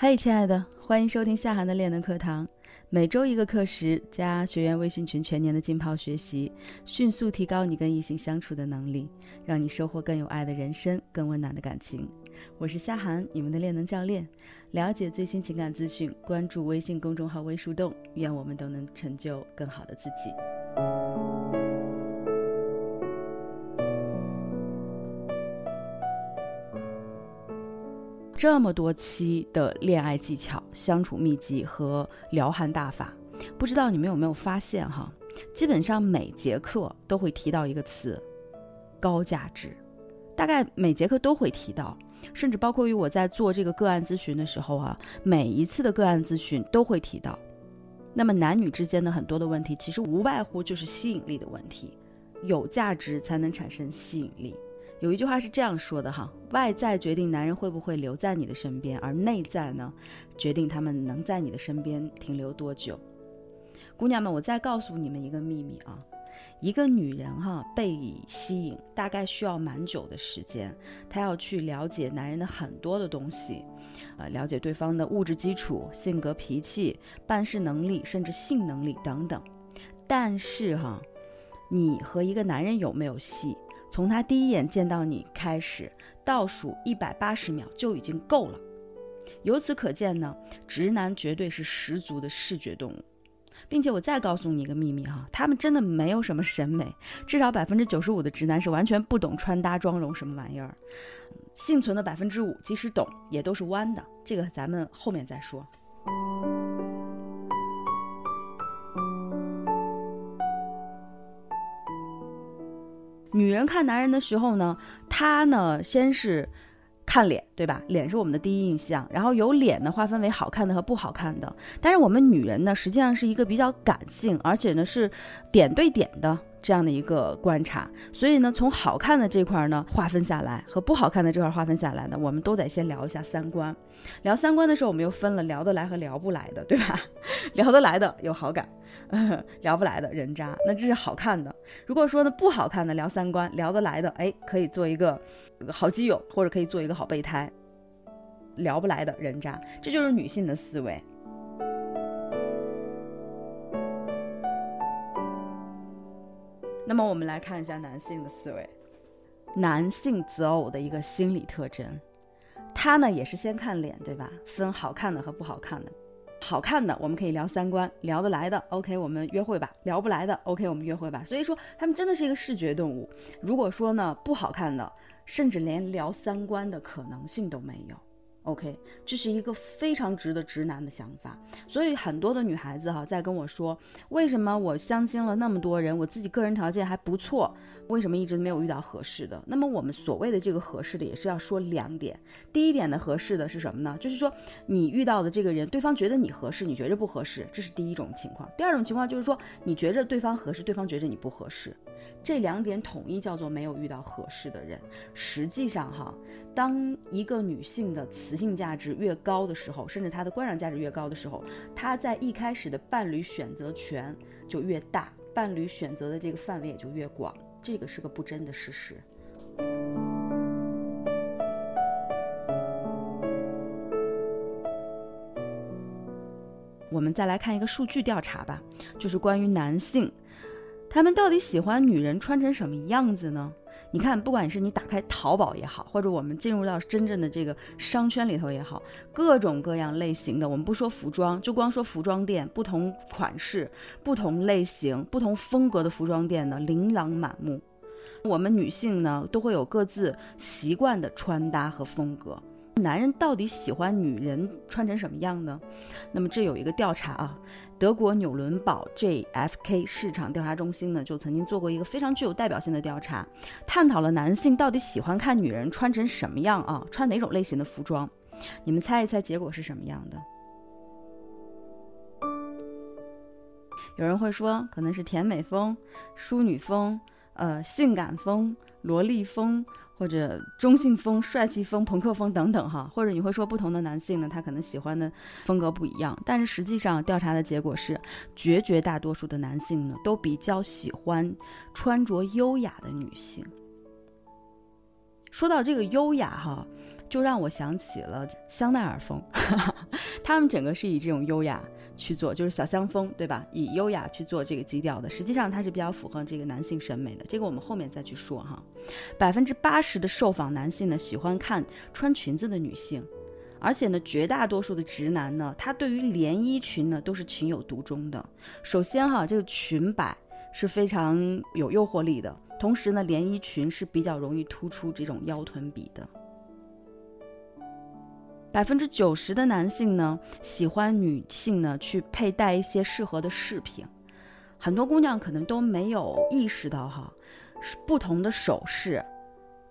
嗨，亲爱的，欢迎收听夏涵的练能课堂。每周一个课时，加学员微信群，全年的浸泡学习，迅速提高你跟异性相处的能力，让你收获更有爱的人生，更温暖的感情。我是夏涵，你们的练能教练。了解最新情感资讯，关注微信公众号“微树洞”。愿我们都能成就更好的自己。这么多期的恋爱技巧、相处秘籍和撩汉大法，不知道你们有没有发现哈？基本上每节课都会提到一个词——高价值，大概每节课都会提到，甚至包括于我在做这个个案咨询的时候啊，每一次的个案咨询都会提到。那么男女之间的很多的问题，其实无外乎就是吸引力的问题，有价值才能产生吸引力。有一句话是这样说的哈，外在决定男人会不会留在你的身边，而内在呢，决定他们能在你的身边停留多久。姑娘们，我再告诉你们一个秘密啊，一个女人哈被吸引，大概需要蛮久的时间，她要去了解男人的很多的东西，呃，了解对方的物质基础、性格、脾气、办事能力，甚至性能力等等。但是哈，你和一个男人有没有戏？从他第一眼见到你开始，倒数一百八十秒就已经够了。由此可见呢，直男绝对是十足的视觉动物，并且我再告诉你一个秘密哈，他们真的没有什么审美，至少百分之九十五的直男是完全不懂穿搭妆容什么玩意儿。幸存的百分之五，即使懂，也都是弯的。这个咱们后面再说。女人看男人的时候呢，她呢先是看脸，对吧？脸是我们的第一印象，然后由脸呢划分为好看的和不好看的。但是我们女人呢，实际上是一个比较感性，而且呢是点对点的。这样的一个观察，所以呢，从好看的这块儿呢划分下来，和不好看的这块划分下来呢，我们都得先聊一下三观。聊三观的时候，我们又分了聊得来和聊不来的，对吧？聊得来的有好感，聊不来的人渣，那这是好看的。如果说呢不好看的聊三观，聊得来的，哎，可以做一个好基友，或者可以做一个好备胎。聊不来的人渣，这就是女性的思维。那么我们来看一下男性的思维，男性择偶的一个心理特征，他呢也是先看脸，对吧？分好看的和不好看的，好看的我们可以聊三观，聊得来的，OK，我们约会吧；聊不来的，OK，我们约会吧。所以说他们真的是一个视觉动物。如果说呢不好看的，甚至连聊三观的可能性都没有。OK，这是一个非常直的直男的想法，所以很多的女孩子哈在跟我说，为什么我相亲了那么多人，我自己个人条件还不错，为什么一直没有遇到合适的？那么我们所谓的这个合适的，也是要说两点。第一点的合适的是什么呢？就是说你遇到的这个人，对方觉得你合适，你觉着不合适，这是第一种情况。第二种情况就是说你觉着对方合适，对方觉着你不合适。这两点统一叫做没有遇到合适的人。实际上，哈，当一个女性的雌性价值越高的时候，甚至她的观赏价值越高的时候，她在一开始的伴侣选择权就越大，伴侣选择的这个范围也就越广。这个是个不争的事实。我们再来看一个数据调查吧，就是关于男性。他们到底喜欢女人穿成什么样子呢？你看，不管是你打开淘宝也好，或者我们进入到真正的这个商圈里头也好，各种各样类型的，我们不说服装，就光说服装店，不同款式、不同类型、不同风格的服装店呢，琳琅满目。我们女性呢，都会有各自习惯的穿搭和风格。男人到底喜欢女人穿成什么样呢？那么这有一个调查啊，德国纽伦堡 JFK 市场调查中心呢就曾经做过一个非常具有代表性的调查，探讨了男性到底喜欢看女人穿成什么样啊，穿哪种类型的服装？你们猜一猜结果是什么样的？有人会说可能是甜美风、淑女风、呃性感风、萝莉风。或者中性风、帅气风、朋克风等等哈，或者你会说不同的男性呢，他可能喜欢的风格不一样。但是实际上调查的结果是，绝绝大多数的男性呢，都比较喜欢穿着优雅的女性。说到这个优雅哈，就让我想起了香奈儿风，他们整个是以这种优雅去做，就是小香风，对吧？以优雅去做这个基调的，实际上它是比较符合这个男性审美的。这个我们后面再去说哈。百分之八十的受访男性呢喜欢看穿裙子的女性，而且呢绝大多数的直男呢，他对于连衣裙呢都是情有独钟的。首先哈，这个裙摆是非常有诱惑力的。同时呢，连衣裙是比较容易突出这种腰臀比的。百分之九十的男性呢，喜欢女性呢去佩戴一些适合的饰品。很多姑娘可能都没有意识到哈，不同的首饰，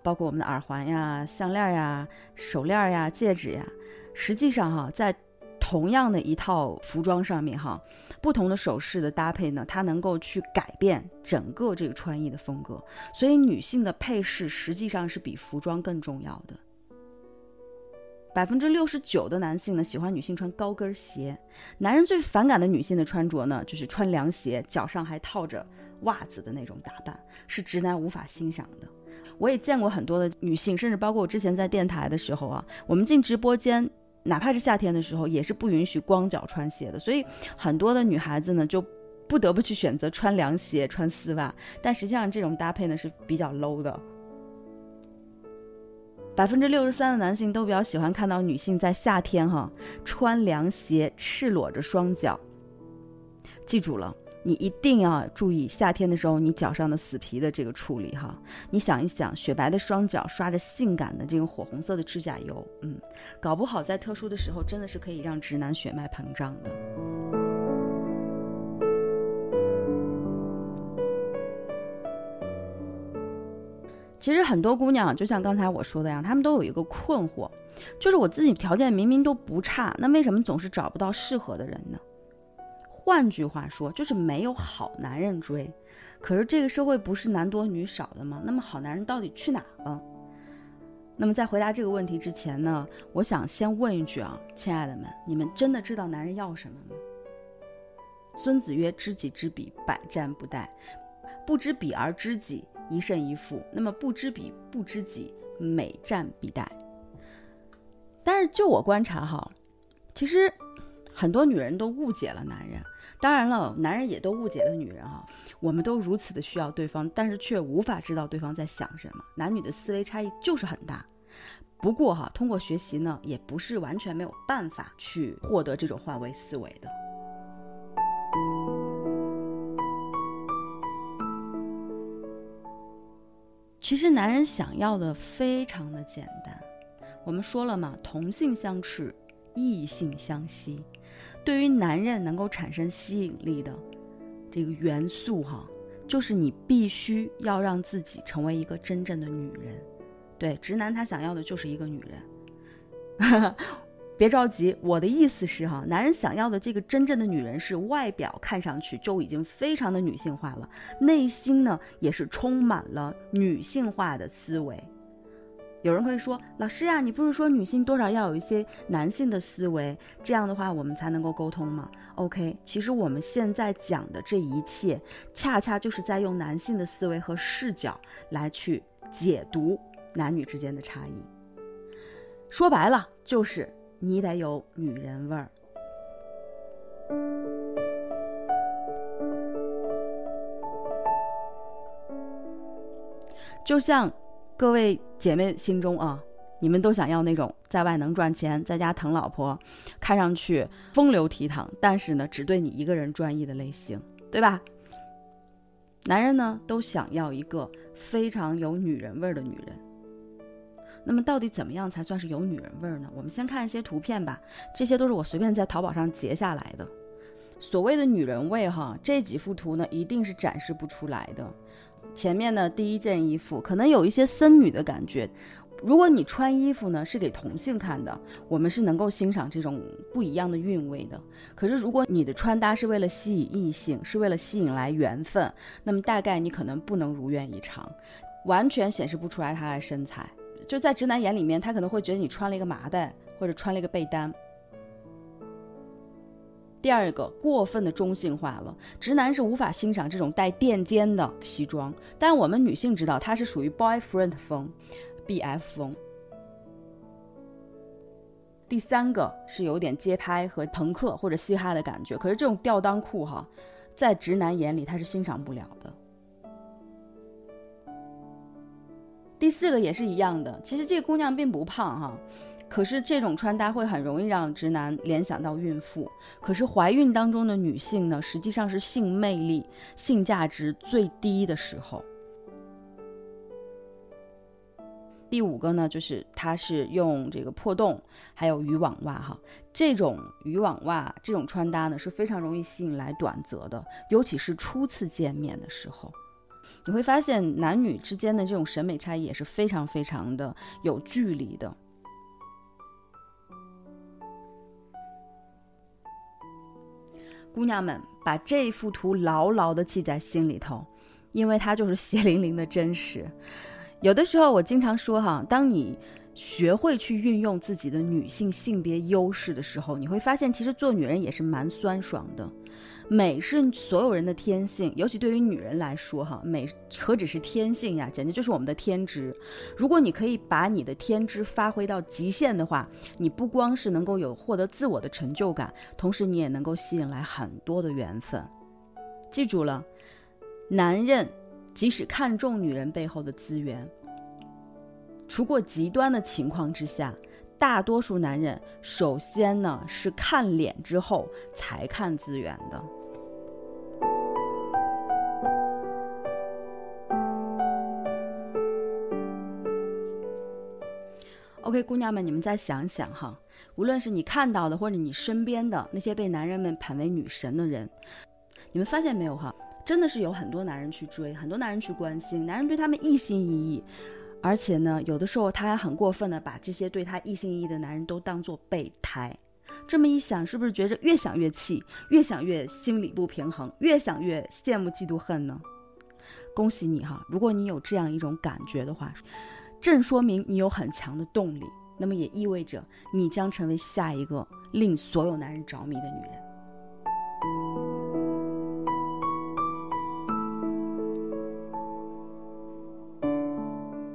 包括我们的耳环呀、项链呀、手链呀、戒指呀，实际上哈，在同样的一套服装上面哈。不同的首饰的搭配呢，它能够去改变整个这个穿衣的风格，所以女性的配饰实际上是比服装更重要的。百分之六十九的男性呢喜欢女性穿高跟鞋，男人最反感的女性的穿着呢就是穿凉鞋，脚上还套着袜子的那种打扮，是直男无法欣赏的。我也见过很多的女性，甚至包括我之前在电台的时候啊，我们进直播间。哪怕是夏天的时候，也是不允许光脚穿鞋的。所以很多的女孩子呢，就不得不去选择穿凉鞋、穿丝袜。但实际上，这种搭配呢是比较 low 的。百分之六十三的男性都比较喜欢看到女性在夏天哈穿凉鞋，赤裸着双脚。记住了。你一定要注意夏天的时候你脚上的死皮的这个处理哈。你想一想，雪白的双脚刷着性感的这种火红色的指甲油，嗯，搞不好在特殊的时候真的是可以让直男血脉膨胀的。其实很多姑娘就像刚才我说的呀，她们都有一个困惑，就是我自己条件明明都不差，那为什么总是找不到适合的人呢？换句话说，就是没有好男人追。可是这个社会不是男多女少的吗？那么好男人到底去哪了？那么在回答这个问题之前呢，我想先问一句啊，亲爱的们，你们真的知道男人要什么吗？孙子曰：“知己知彼，百战不殆；不知彼而知己，一胜一负。”那么不知彼不知己，每战必殆。但是就我观察哈，其实很多女人都误解了男人。当然了，男人也都误解了女人哈。我们都如此的需要对方，但是却无法知道对方在想什么。男女的思维差异就是很大。不过哈，通过学习呢，也不是完全没有办法去获得这种换位思维的。其实男人想要的非常的简单。我们说了嘛，同性相斥，异性相吸。对于男人能够产生吸引力的这个元素，哈，就是你必须要让自己成为一个真正的女人。对，直男他想要的就是一个女人。别着急，我的意思是哈，男人想要的这个真正的女人是外表看上去就已经非常的女性化了，内心呢也是充满了女性化的思维。有人会说：“老师呀，你不是说女性多少要有一些男性的思维，这样的话我们才能够沟通吗？”OK，其实我们现在讲的这一切，恰恰就是在用男性的思维和视角来去解读男女之间的差异。说白了，就是你得有女人味儿，就像。各位姐妹心中啊，你们都想要那种在外能赚钱，在家疼老婆，看上去风流倜傥，但是呢只对你一个人专一的类型，对吧？男人呢都想要一个非常有女人味儿的女人。那么到底怎么样才算是有女人味儿呢？我们先看一些图片吧，这些都是我随便在淘宝上截下来的。所谓的女人味哈，这几幅图呢一定是展示不出来的。前面的第一件衣服可能有一些森女的感觉，如果你穿衣服呢是给同性看的，我们是能够欣赏这种不一样的韵味的。可是如果你的穿搭是为了吸引异性，是为了吸引来缘分，那么大概你可能不能如愿以偿，完全显示不出来她的身材。就在直男眼里面，他可能会觉得你穿了一个麻袋或者穿了一个被单。第二个过分的中性化了，直男是无法欣赏这种带垫肩的西装，但我们女性知道它是属于 boyfriend 风，BF 风。第三个是有点街拍和朋克或者嘻哈的感觉，可是这种吊裆裤哈，在直男眼里他是欣赏不了的。第四个也是一样的，其实这个姑娘并不胖哈，可是这种穿搭会很容易让直男联想到孕妇。可是怀孕当中的女性呢，实际上是性魅力、性价值最低的时候。第五个呢，就是它是用这个破洞，还有渔网袜哈，这种渔网袜这种穿搭呢是非常容易吸引来短则的，尤其是初次见面的时候，你会发现男女之间的这种审美差异也是非常非常的有距离的。姑娘们，把这幅图牢牢的记在心里头，因为它就是血淋淋的真实。有的时候，我经常说哈，当你学会去运用自己的女性性别优势的时候，你会发现，其实做女人也是蛮酸爽的。美是所有人的天性，尤其对于女人来说，哈，美何止是天性呀，简直就是我们的天职。如果你可以把你的天职发挥到极限的话，你不光是能够有获得自我的成就感，同时你也能够吸引来很多的缘分。记住了，男人。即使看重女人背后的资源，除过极端的情况之下，大多数男人首先呢是看脸之后才看资源的。OK，姑娘们，你们再想想哈，无论是你看到的，或者你身边的那些被男人们捧为女神的人，你们发现没有哈？真的是有很多男人去追，很多男人去关心，男人对他们一心一意，而且呢，有的时候他还很过分的把这些对他一心一意的男人都当做备胎。这么一想，是不是觉着越想越气，越想越心理不平衡，越想越羡慕嫉妒恨呢？恭喜你哈，如果你有这样一种感觉的话，正说明你有很强的动力，那么也意味着你将成为下一个令所有男人着迷的女人。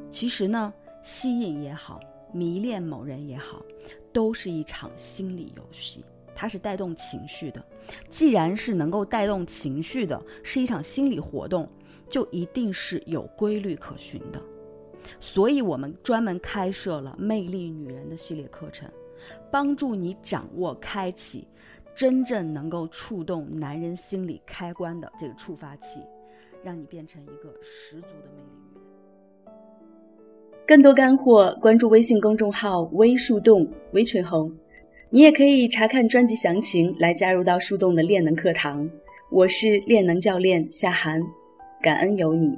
其实呢，吸引也好，迷恋某人也好，都是一场心理游戏，它是带动情绪的。既然是能够带动情绪的，是一场心理活动，就一定是有规律可循的。所以，我们专门开设了魅力女人的系列课程，帮助你掌握、开启真正能够触动男人心理开关的这个触发器，让你变成一个十足的魅力女人。更多干货，关注微信公众号“微树洞微春红”，你也可以查看专辑详情来加入到树洞的练能课堂。我是练能教练夏涵，感恩有你。